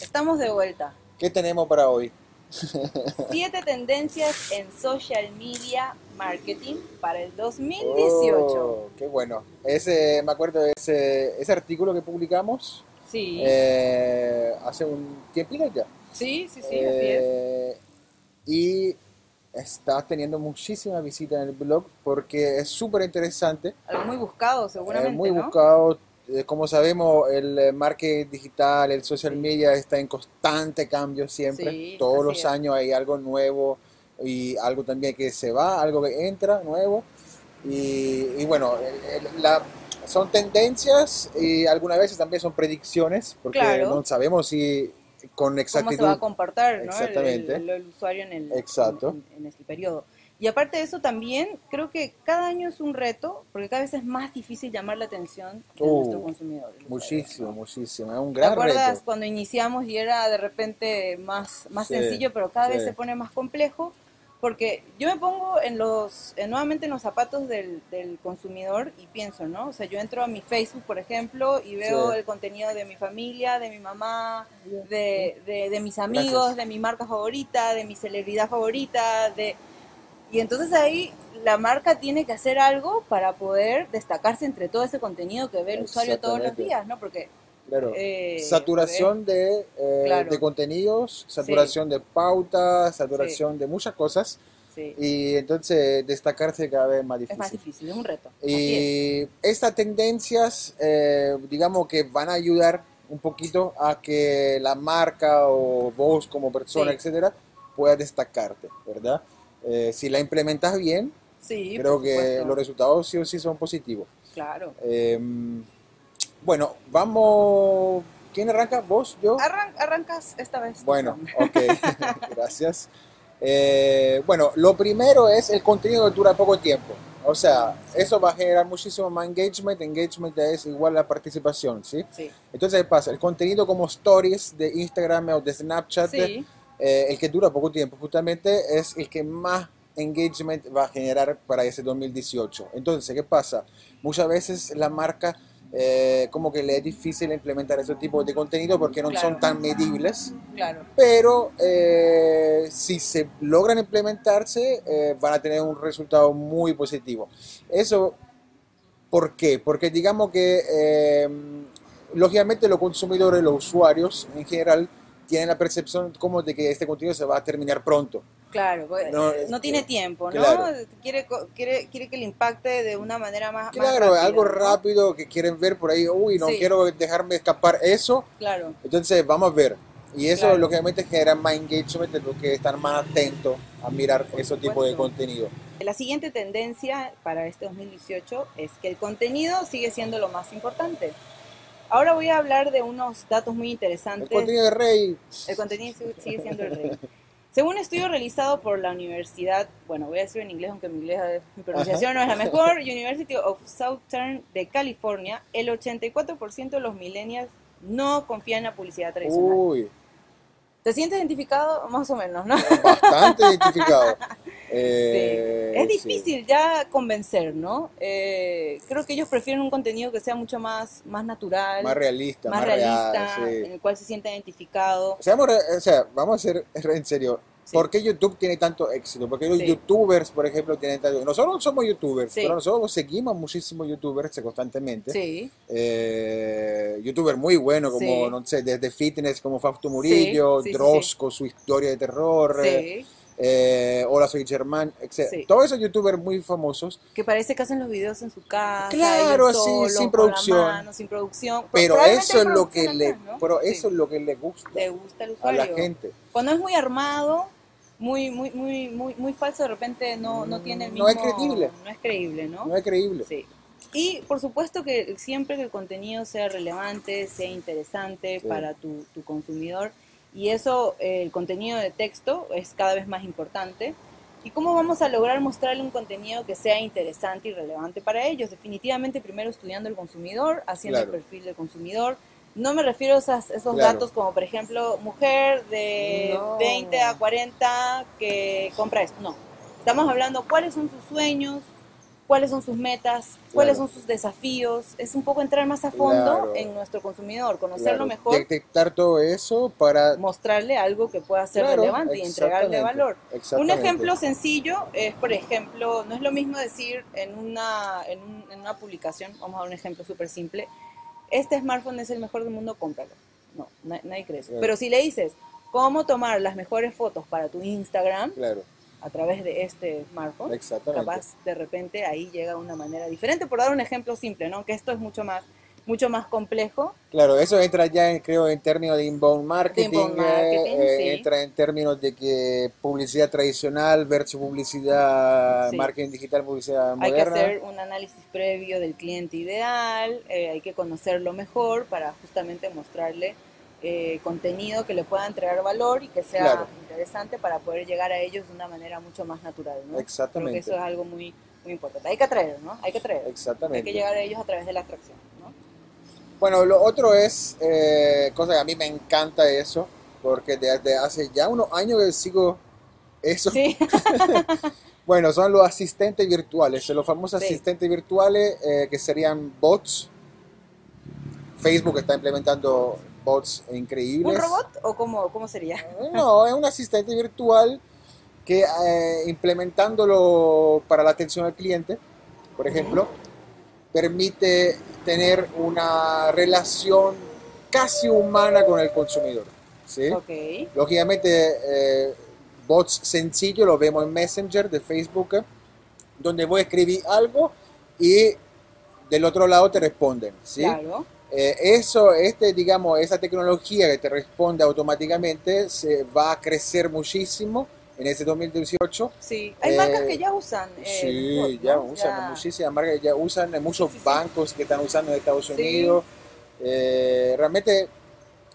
Estamos de vuelta. ¿Qué tenemos para hoy? Siete tendencias en social media marketing para el 2018. Oh, qué bueno. Ese, me acuerdo de ese, ese artículo que publicamos sí. eh, hace un tiempito ya. sí, sí, sí, así es. Eh, Y está teniendo muchísimas visitas en el blog porque es súper interesante. Algo muy buscado, seguramente, Es muy ¿no? buscado. Eh, Como sabemos, el eh, marketing digital, el social Sí. media está en constante cambio siempre. Sí, Todos los es. años hay algo nuevo y algo también que se va, algo que entra nuevo. Y, y bueno, la- son tendencias y algunas veces también son predicciones porque Claro. no sabemos si con cómo exactitud. se va a comportar ¿no? el- Exactamente. el, el usuario en, el, Exacto. en, en este periodo. Y aparte de eso también, creo que cada año es un reto, porque cada vez es más difícil llamar la atención de Uh, nuestro consumidor. Muchísimo, ¿no? muchísimo. Es un ¿Te gran acuerdas reto. cuando iniciamos y era de repente más, más Sí, sencillo, pero cada vez sí. se pone más complejo? Porque yo me pongo en los, en- nuevamente en los zapatos del, del consumidor y pienso, ¿no? O sea, yo entro a mi Facebook, por ejemplo, y veo Sí. el contenido de mi familia, de mi mamá, de, de, de mis amigos, Gracias. de mi marca favorita, de mi celebridad favorita, de... Y entonces ahí la marca tiene que hacer algo para poder destacarse entre todo ese contenido que ve el usuario todos los días, ¿no? Porque Claro. eh, saturación de, eh, Claro. de contenidos, saturación de pautas, saturación de muchas cosas sí, y entonces destacarse cada vez más es difícil. más difícil, es un reto. Es. Y estas tendencias, eh, digamos que van a ayudar un poquito a que la marca o vos como persona, etcétera, pueda destacarte, ¿verdad? Eh, si la implementas bien, Sí, creo que supuesto. los resultados sí o sí son positivos. Claro. Eh, bueno, vamos. ¿Quién arranca? ¿Vos? ¿Yo? Arran- arrancas esta vez. Bueno, ok, gracias. Eh, bueno, lo primero es el contenido que dura poco tiempo. O sea, eso va a generar muchísimo más engagement. Engagement es igual a participación, ¿sí? Sí, Entonces, ¿qué pasa? El contenido como stories de Instagram o de Snapchat, sí, eh, el que dura poco tiempo, justamente es el que más engagement va a generar para ese 2018. Entonces, ¿qué pasa? Muchas veces la marca eh, como que le es difícil implementar ese tipo de contenido porque no Claro. son tan medibles, claro. pero eh, si se logran implementarse eh, van a tener un resultado muy positivo. Eso, ¿por qué? Porque digamos que lógicamente los consumidores, los usuarios en general, tienen la percepción como de que este contenido se va a terminar pronto. Claro, porque No, no, es tiene que- tiempo, ¿no? claro. Quiere, quiere, quiere que le impacte de una manera más, más Claro, rápida, algo ¿no? rápido que quieren ver por ahí, uy, no Sí. quiero dejarme escapar eso, Claro, entonces vamos a ver. Y eso Claro. lógicamente genera más engagement porque están más atentos a mirar ese tipo de supuesto. contenido. La siguiente tendencia para este 2018 es que el contenido sigue siendo lo más importante. Ahora voy a hablar de unos datos muy El interesantes. contenido de Rey, El contenido sigue- sigue siendo el rey. Según un estudio realizado por la Universidad, bueno, voy a decirlo en inglés, aunque mi, inglés, mi pronunciación no es la mejor, University of Southern de California, el 84% de los millennials no confían en la publicidad tradicional. uy, ¿Te sientes identificado? Más o menos, ¿no? bastante identificado. Eh, es sí. difícil ya convencer, ¿no? Eh, creo que ellos prefieren un contenido que sea mucho más, más natural, Más realista, más más, realista, real. sí. en el cual se sienta identificado. Seamos o sea, vamos a ser en serio. ¿Por qué YouTube tiene tanto éxito? Porque los youtubers, por ejemplo, tienen tanto... Nosotros no somos youtubers, Sí. pero nosotros seguimos muchísimos youtubers constantemente. Sí, Eh, youtuber muy bueno como, no sé, desde fitness como Fausto Murillo, Dross con su historia de terror, eh, sí. Eh, Hola Soy Germán, etc. Sí. Todos esos youtubers muy famosos, Que parece que hacen los videos en su casa. Claro, así, sin producción. mano, sin producción. pero Probablemente eso es lo que le, pero Sí. eso es lo que le gusta le gusta al a la gente. Cuando es muy armado, muy, muy, muy, muy, muy falso, de repente no, no tiene el mismo. No es creíble. No es creíble, ¿no? No es creíble. Sí. Y por supuesto que siempre que el contenido sea relevante, sea interesante Sí. para tu, tu consumidor, y eso, eh, el contenido de texto es cada vez más importante. ¿Y cómo vamos a lograr mostrarle un contenido que sea interesante y relevante para ellos? Definitivamente primero estudiando el consumidor, haciendo Claro. el perfil del consumidor. No me refiero a esas- esos Claro. datos como, por ejemplo, mujer de No. 20 a 40 que compra esto. No. Estamos hablando cuáles son sus sueños, cuáles son sus metas, cuáles Claro. son sus desafíos. Es un poco entrar más a fondo Claro. en nuestro consumidor, conocerlo Claro, mejor, Detectar todo eso para... mostrarle algo que pueda ser relevante y entregarle valor. Un ejemplo sencillo es, por ejemplo, no es lo mismo decir en una, en, un- en una publicación, vamos a dar un ejemplo súper simple, este smartphone es el mejor del mundo, cómpralo. No, na- nadie cree eso. Pero si le dices, ¿cómo tomar las mejores fotos para tu Instagram Claro, a través de este smartphone? Capaz de repente ahí llega una manera diferente, por dar un ejemplo simple, ¿no? Que esto es mucho más, mucho más complejo. Claro, eso entra ya, en, creo, en términos de inbound marketing, inbound marketing, eh, sí. entra en términos de que publicidad tradicional versus publicidad, Sí. marketing digital, publicidad Hay que moderna. hacer un análisis previo del cliente ideal, eh, hay que conocerlo mejor para justamente mostrarle eh, contenido que le pueda entregar valor y que sea Claro. interesante para poder llegar a ellos de una manera mucho más natural, ¿no? Creo que Exactamente. eso es algo muy, muy importante. Hay que atraer, ¿no? Hay que atraer. Hay Exactamente. que llegar a ellos a través de la atracción, ¿no? Bueno, lo otro es, eh, cosa que a mí me encanta eso, porque desde hace ya unos años que sigo eso. Sí, Bueno, son los asistentes virtuales, los famosos Sí. asistentes virtuales eh, que serían bots. Facebook está implementando bots increíbles. ¿un robot o cómo, cómo sería? No, es un asistente virtual que eh, implementándolo para la atención al cliente, por ejemplo, permite tener una relación casi humana con el consumidor. ¿sí? Lógicamente, eh, bots sencillos, lo vemos en Messenger de Facebook, eh, donde voy a escribir algo y del otro lado te responden. ¿sí? claro. Eh, eso, este, digamos, esa tecnología que te responde automáticamente se va a crecer muchísimo en ese 2018. Sí, hay Eh, marcas que ya usan. eh, sí, bot, ¿no? ya usan, Ya- muchísimas marcas ya usan, hay muchos Sí, sí, sí. bancos que están usando en Estados. Unidos. Eh, realmente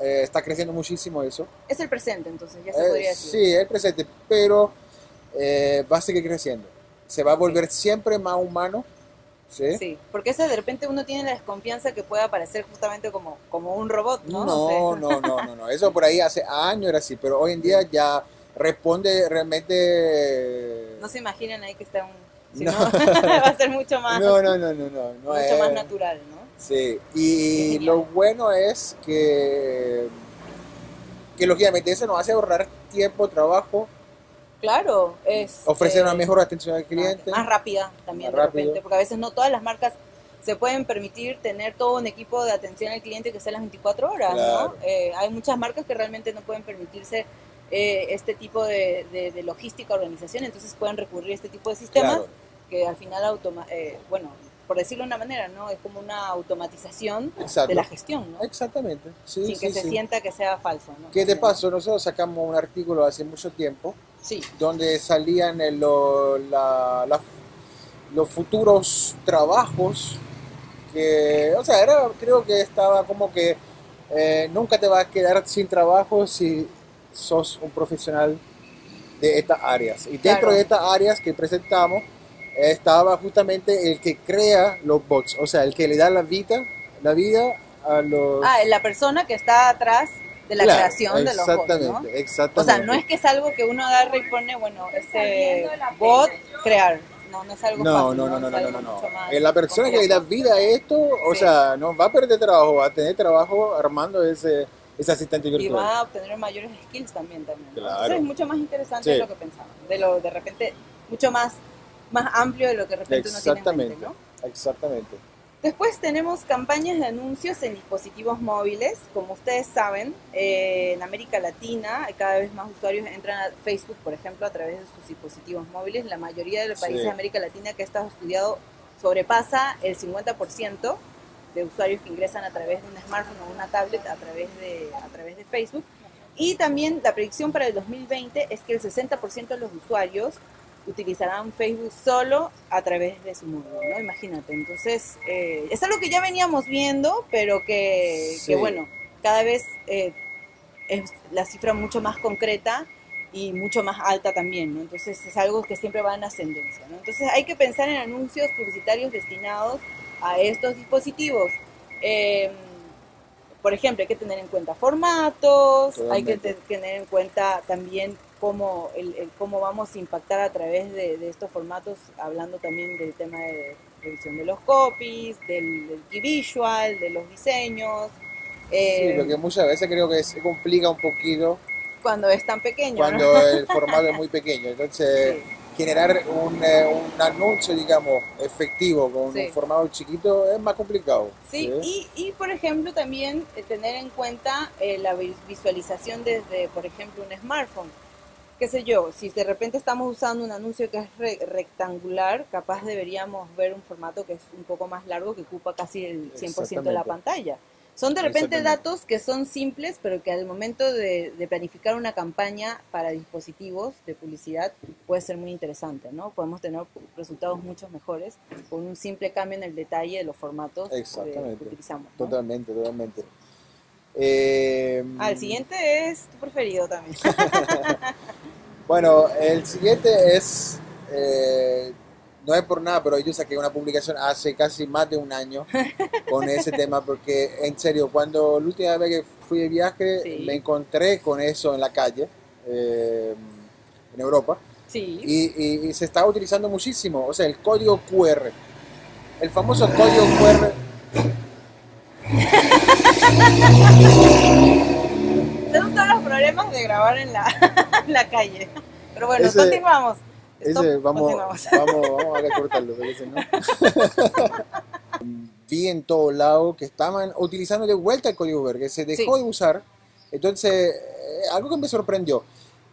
eh, está creciendo muchísimo eso. Es el presente, entonces, ya se Eh, podría decir. sí, es presente, pero eh, va a seguir creciendo. Se va a volver siempre más humano. ¿Sí? Sí, porque ese de repente uno tiene la desconfianza que puede aparecer justamente como, como un robot, ¿no? No, sé. no, no, no, no. Eso por ahí hace años era así, pero hoy en día ya responde realmente. No se imaginen ahí que está un... Si No. no, va a ser mucho más, No, no, no, no, no. no mucho es- más natural, ¿no? Sí, y lo bueno es que, que lógicamente eso nos hace ahorrar tiempo, trabajo, Claro, es... ofrecer eh, una mejor atención al cliente. Más rápida también Más de rápido. repente, porque a veces no todas las marcas se pueden permitir tener todo un equipo de atención al cliente que sea las 24 horas, Claro. ¿no? Eh, hay muchas marcas que realmente no pueden permitirse eh, este tipo de, de- de logística, organización, entonces pueden recurrir a este tipo de sistemas Claro, que al final, automa eh, bueno, por decirlo de una manera, ¿no? Es como una automatización exacto. de la gestión, ¿no? Exactamente. Sí, Sin sí, que se sienta que sea falso, ¿no? Que de paso, nosotros sacamos un artículo hace mucho tiempo Sí, donde salían en lo- la- la- los futuros trabajos que, o sea, era, creo que estaba como que eh, nunca te vas a quedar sin trabajo si sos un profesional de estas áreas. Y dentro Claro. de estas áreas que presentamos eh, estaba justamente el que crea los bots, o sea, el que le da la vida, la vida a los... ah, la persona que está atrás de la Claro, creación de los bots, exactamente, ¿no? O exactamente. sea, no es que es algo que uno agarre y pone, bueno, este bot, crear. No, no es algo No, fácil. no, no, no, no, no, no. La persona que le da vida a esto, o Sí. sea, no va a perder trabajo, va a tener trabajo armando ese, ese asistente Y virtual. va a obtener mayores skills también. también. Claro. Entonces es mucho más interesante Sí. de lo que pensaba. De lo de repente, mucho más, más amplio de lo que de repente uno tiene en mente, Exactamente. ¿no? Exactamente. Después tenemos campañas de anuncios en dispositivos móviles. Como ustedes saben, eh, en América Latina cada vez más usuarios entran a Facebook, por ejemplo, a través de sus dispositivos móviles. La mayoría de los países Sí. de América Latina que ha estado estudiado sobrepasa el 50% de usuarios que ingresan a través de un smartphone o una tablet a través de, a través de Facebook. Y también la predicción para el 2020 es que el 60% de los usuarios utilizarán Facebook solo a través de su móvil, ¿no? Imagínate. Entonces, eh, es algo que ya veníamos viendo, pero que, Sí. que, bueno, cada vez eh, es la cifra mucho más concreta y mucho más alta también, ¿no? Entonces, es algo que siempre va en ascendencia, ¿no? Entonces, hay que pensar en anuncios publicitarios destinados a estos dispositivos. Eh, por ejemplo, hay que tener en cuenta formatos, hay que tener en cuenta también cómo, el, el cómo vamos a impactar a través de, de estos formatos, hablando también del tema de revisión de los copies, del, del key visual, de los diseños. eh, Sí, lo que muchas veces creo que se complica un poquito cuando es tan pequeño, ¿no? cuando el formato es muy pequeño. Entonces, Sí. generar un, eh, un anuncio, digamos, efectivo con Sí. un formato chiquito es más complicado. Sí, y, y por ejemplo también eh, tener en cuenta eh, la vi- visualización desde, por ejemplo, un smartphone. Qué sé yo, si de repente estamos usando un anuncio que es re- rectangular, capaz deberíamos ver un formato que es un poco más largo, que ocupa casi el 100% de la pantalla. Son de repente datos que son simples, pero que al momento de, de planificar una campaña para dispositivos de publicidad puede ser muy interesante, ¿no? Podemos tener resultados mucho mejores con un simple cambio en el detalle de los formatos Exactamente. que utilizamos. ¿no? Totalmente, totalmente. Eh, Ah, el siguiente es tu preferido también. Bueno, el siguiente es, eh, no es por nada, pero yo saqué una publicación hace casi más de un año con ese tema, porque en serio, cuando la última vez que fui de viaje Sí. me encontré con eso en la calle, eh, en Europa, Sí. y, y- y se está utilizando muchísimo, o sea, el código QR, el famoso código QR. Problemas de grabar en la, en la calle. Pero bueno, Ese- continuamos. Stop, Ese, vamos, continuamos. vamos, vamos a cortarlo, porque si no- Vi en todos lados que estaban utilizando de vuelta el código que se dejó Sí. de usar. Entonces, eh, algo que me sorprendió.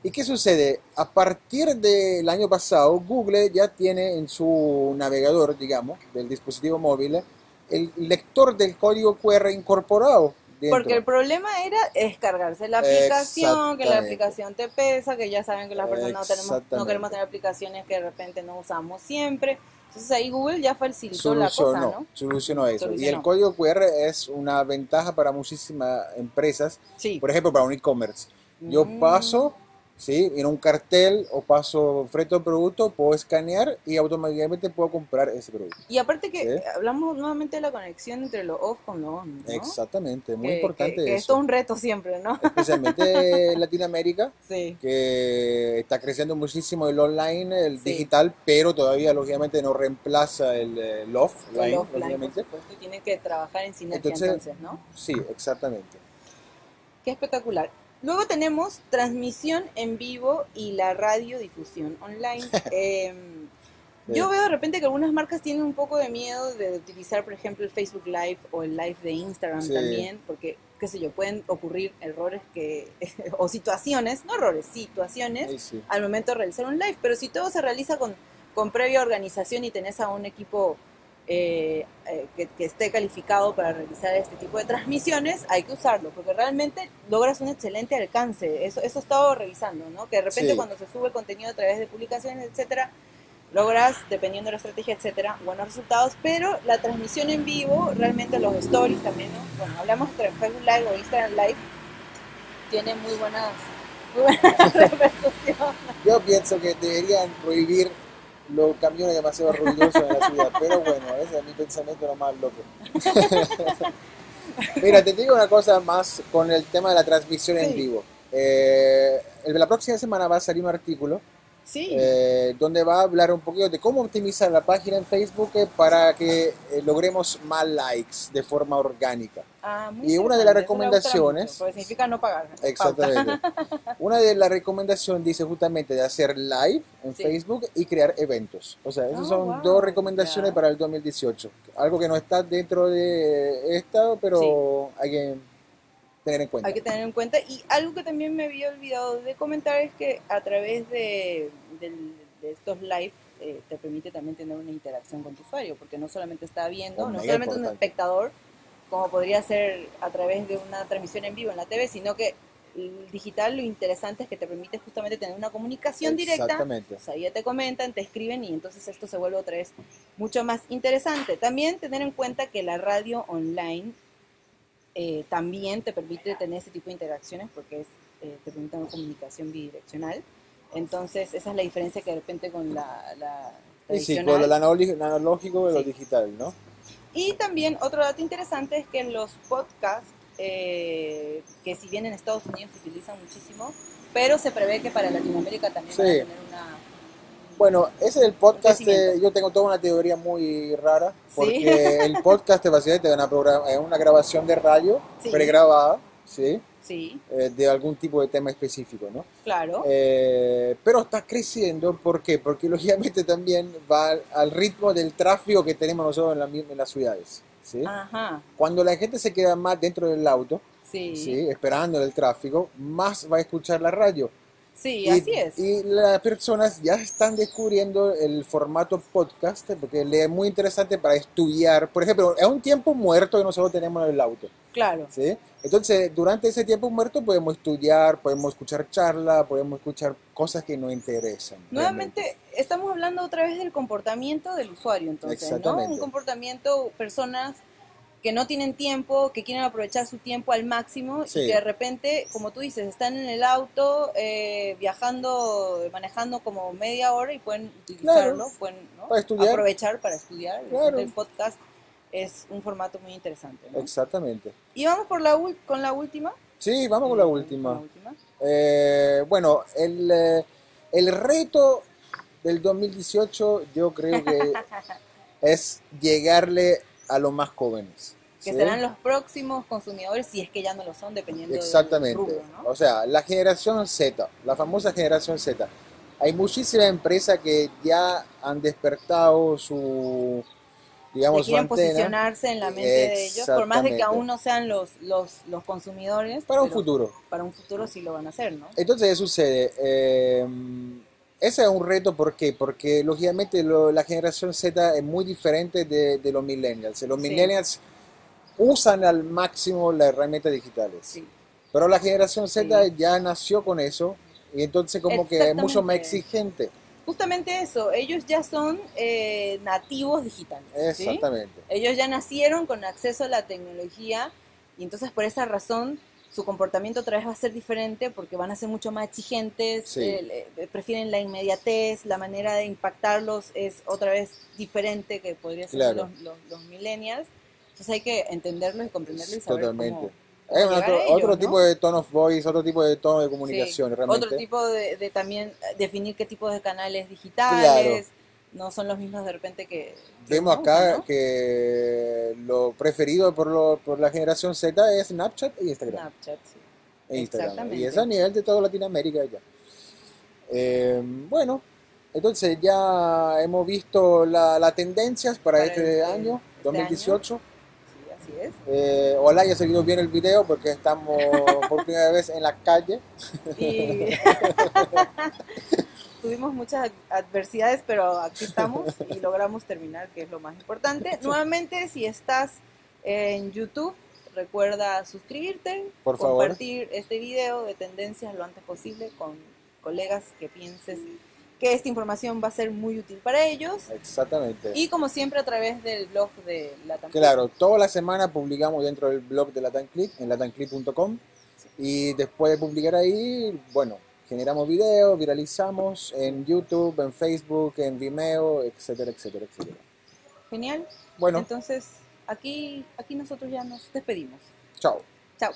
¿Y qué sucede? A partir del año pasado, Google ya tiene en su navegador, digamos, del dispositivo móvil, el lector del código QR incorporado. Dentro. Porque el problema era descargarse la aplicación, que la aplicación te pesa, que ya saben que las personas no, tenemos, no queremos tener aplicaciones que de repente no usamos siempre. Entonces ahí Google ya facilitó la cosa, ¿no? solucionó eso. Y Solucionó. el código QR es una ventaja para muchísimas empresas, Sí. por ejemplo, para un e-commerce. Yo Mm. paso, ¿sí? En un cartel o paso frente a un producto, puedo escanear y automáticamente puedo comprar ese producto. Y aparte que Sí. hablamos nuevamente de la conexión entre lo off con lo on, ¿no? Exactamente, muy Que- importante que, que es eso. todo un reto siempre, ¿no? Especialmente en Latinoamérica, Sí. que está creciendo muchísimo el online, el Sí. digital, pero todavía lógicamente no reemplaza el, el offline, El offline, por supuesto, y tienen que trabajar en sinergia Entonces- entonces, ¿no? Sí, exactamente. Qué espectacular. Luego tenemos transmisión en vivo y la radiodifusión online. Em, yo veo de repente que algunas marcas tienen un poco de miedo de utilizar, por ejemplo, el Facebook Live o el Live de Instagram Sí. también, porque, qué sé yo, pueden ocurrir errores que, o situaciones, no errores, situaciones, sí. al momento de realizar un live. Pero si todo se realiza con, con previa organización y tenés a un equipo eh, eh, que, que esté calificado para realizar este tipo de transmisiones, hay que usarlo, porque realmente logras un excelente alcance. Eso, eso he estado revisando, ¿no? Que de repente Sí. cuando se sube contenido a través de publicaciones, etcétera, logras, dependiendo de la estrategia, etcétera, buenos resultados, pero la transmisión en vivo, realmente los stories también, ¿no? Bueno, hablamos entre Facebook Live o Instagram Live, tiene muy buenas, muy buenas repercusiones. Yo pienso que deberían prohibir los camiones demasiado ruidosos en la ciudad, pero bueno, ese es mi pensamiento lo más loco. Mira, te digo una cosa más con el tema de la transmisión en vivo. Eh, la próxima semana va a salir un artículo Sí. eh, donde va a hablar un poquito de cómo optimizar la página en Facebook eh, para que eh, logremos más likes de forma orgánica. Ah, y una de las recomendaciones- mucho, significa no pagar. Exactamente. Una de las recomendaciones dice justamente de hacer live en Sí. Facebook y crear eventos. O sea, esas Oh, son wow, dos recomendaciones para el 2018. Algo que no está dentro de esta, pero hay que tener en cuenta. Hay que tener en cuenta. Y algo que también me había olvidado de comentar es que a través de, estos live eh, te permite también tener una interacción con tu usuario, porque no solamente está viendo, Oh, no solamente un importante. espectador, como podría ser a través de una transmisión en vivo en la TV, sino que el digital lo interesante es que te permite justamente tener una comunicación directa Exactamente. O sea, ya te comentan, te escriben y entonces esto se vuelve otra vez mucho más interesante. También tener en cuenta que la radio online eh, también te permite tener ese tipo de interacciones porque es, eh, te permite una comunicación bidireccional. Entonces, esa es la diferencia que de repente con la, la sí, con lo analógico, analógico y lo Sí. digital, ¿no? Y también otro dato interesante es que los podcasts eh, que si bien en Estados Unidos se utilizan muchísimo, pero se prevé que para Latinoamérica también Sí. van a tener una... Bueno, ese del podcast, eh, yo tengo toda una teoría muy rara, Sí. porque el podcast te básicamente una, programa- eh, una grabación de radio Sí. pregrabada, ¿sí? Sí, Eh, de algún tipo de tema específico, ¿no? claro. Eh, pero está creciendo, ¿por qué? Porque lógicamente también va al, al ritmo del tráfico que tenemos nosotros en, la en las ciudades, ¿sí? Ajá, Cuando la gente se queda más dentro del auto. ¿sí? Sí, Esperando el tráfico, más va a escuchar la radio. Y, así es. Y las personas ya están descubriendo el formato podcast porque le es muy interesante para estudiar. Por ejemplo, es un tiempo muerto que nosotros tenemos en el auto. Claro. ¿sí? Entonces, durante ese tiempo muerto podemos estudiar, podemos escuchar charla, podemos escuchar cosas que nos interesan. realmente. Nuevamente, estamos hablando otra vez del comportamiento del usuario, entonces, ¿no? Un comportamiento, personas que no tienen tiempo, que quieren aprovechar su tiempo al máximo Sí. y que de repente, como tú dices, están en el auto eh, viajando, manejando como media hora y pueden utilizarlo, Claro. pueden ¿no? Para estudiar. aprovechar para estudiar. Claro. El podcast es un formato muy interesante. ¿no? Exactamente. Y vamos por la con la última. Sí, vamos con la Con última. la última. Eh, bueno, el, eh, el reto del 2018 yo creo que es llegarle a los más jóvenes. Que ¿sí? serán los próximos consumidores, si es que ya no lo son, dependiendo Exactamente. del rubro, ¿no? O sea, la generación Z, la famosa generación Z. Hay muchísimas empresas que ya han despertado su, digamos, su quieren antena posicionarse en la mente de ellos, por más de que aún no sean los, los, los consumidores. para un futuro. Para un futuro sí lo van a hacer, ¿no? Entonces, ¿qué sucede? Eh, ese es un reto, ¿por qué? Porque lógicamente lo- la generación Z es muy diferente de, de los millennials. Los Sí. millennials usan al máximo las herramientas digitales. Sí. Pero la generación Z Sí. ya nació con eso y entonces como que es mucho más exigente. Justamente eso, ellos ya son eh, nativos digitales. Exactamente. Ellos ya nacieron con acceso a la tecnología y entonces por esa razón su comportamiento otra vez va a ser diferente porque van a ser mucho más exigentes, Sí. eh, eh, prefieren la inmediatez, la manera de impactarlos es otra vez diferente que podría ser Claro. los, los, los millennials. Entonces hay que entenderlos y comprenderlos y saber Totalmente. cómo, Es otro, ellos, otro ¿no? tipo de tone of voice, otro tipo de tono de comunicación, Sí, realmente. Otro tipo de, de también definir qué tipos de canales digitales. No son los mismos de repente que. que Vemos acá que lo preferido por, lo- por la generación Z es Snapchat e Instagram. Snapchat, sí. E Instagram. Exactamente. Y eso a nivel de toda Latinoamérica ya. Eh, bueno, entonces ya hemos visto la- las tendencias para, Para este este- año, este 2018. Sí, así es. Eh, ojalá haya salido bien el video porque estamos por primera vez en la calle. Y tuvimos muchas adversidades, pero aquí estamos y logramos terminar, que es lo más importante. Nuevamente, si estás en YouTube, recuerda suscribirte, Por favor. compartir este video de tendencias lo antes posible con colegas que pienses que esta información va a ser muy útil para ellos. Exactamente. Y como siempre a través del blog de Latam. Claro, toda la semana publicamos dentro del blog de Latanclick, en latanclick.com. Y después de publicar ahí, bueno, generamos videos, viralizamos en YouTube, en Facebook, en Vimeo, etcétera, etcétera, etcétera. Genial. Bueno, Entonces, aquí, aquí nosotros ya nos despedimos. chao. Chao.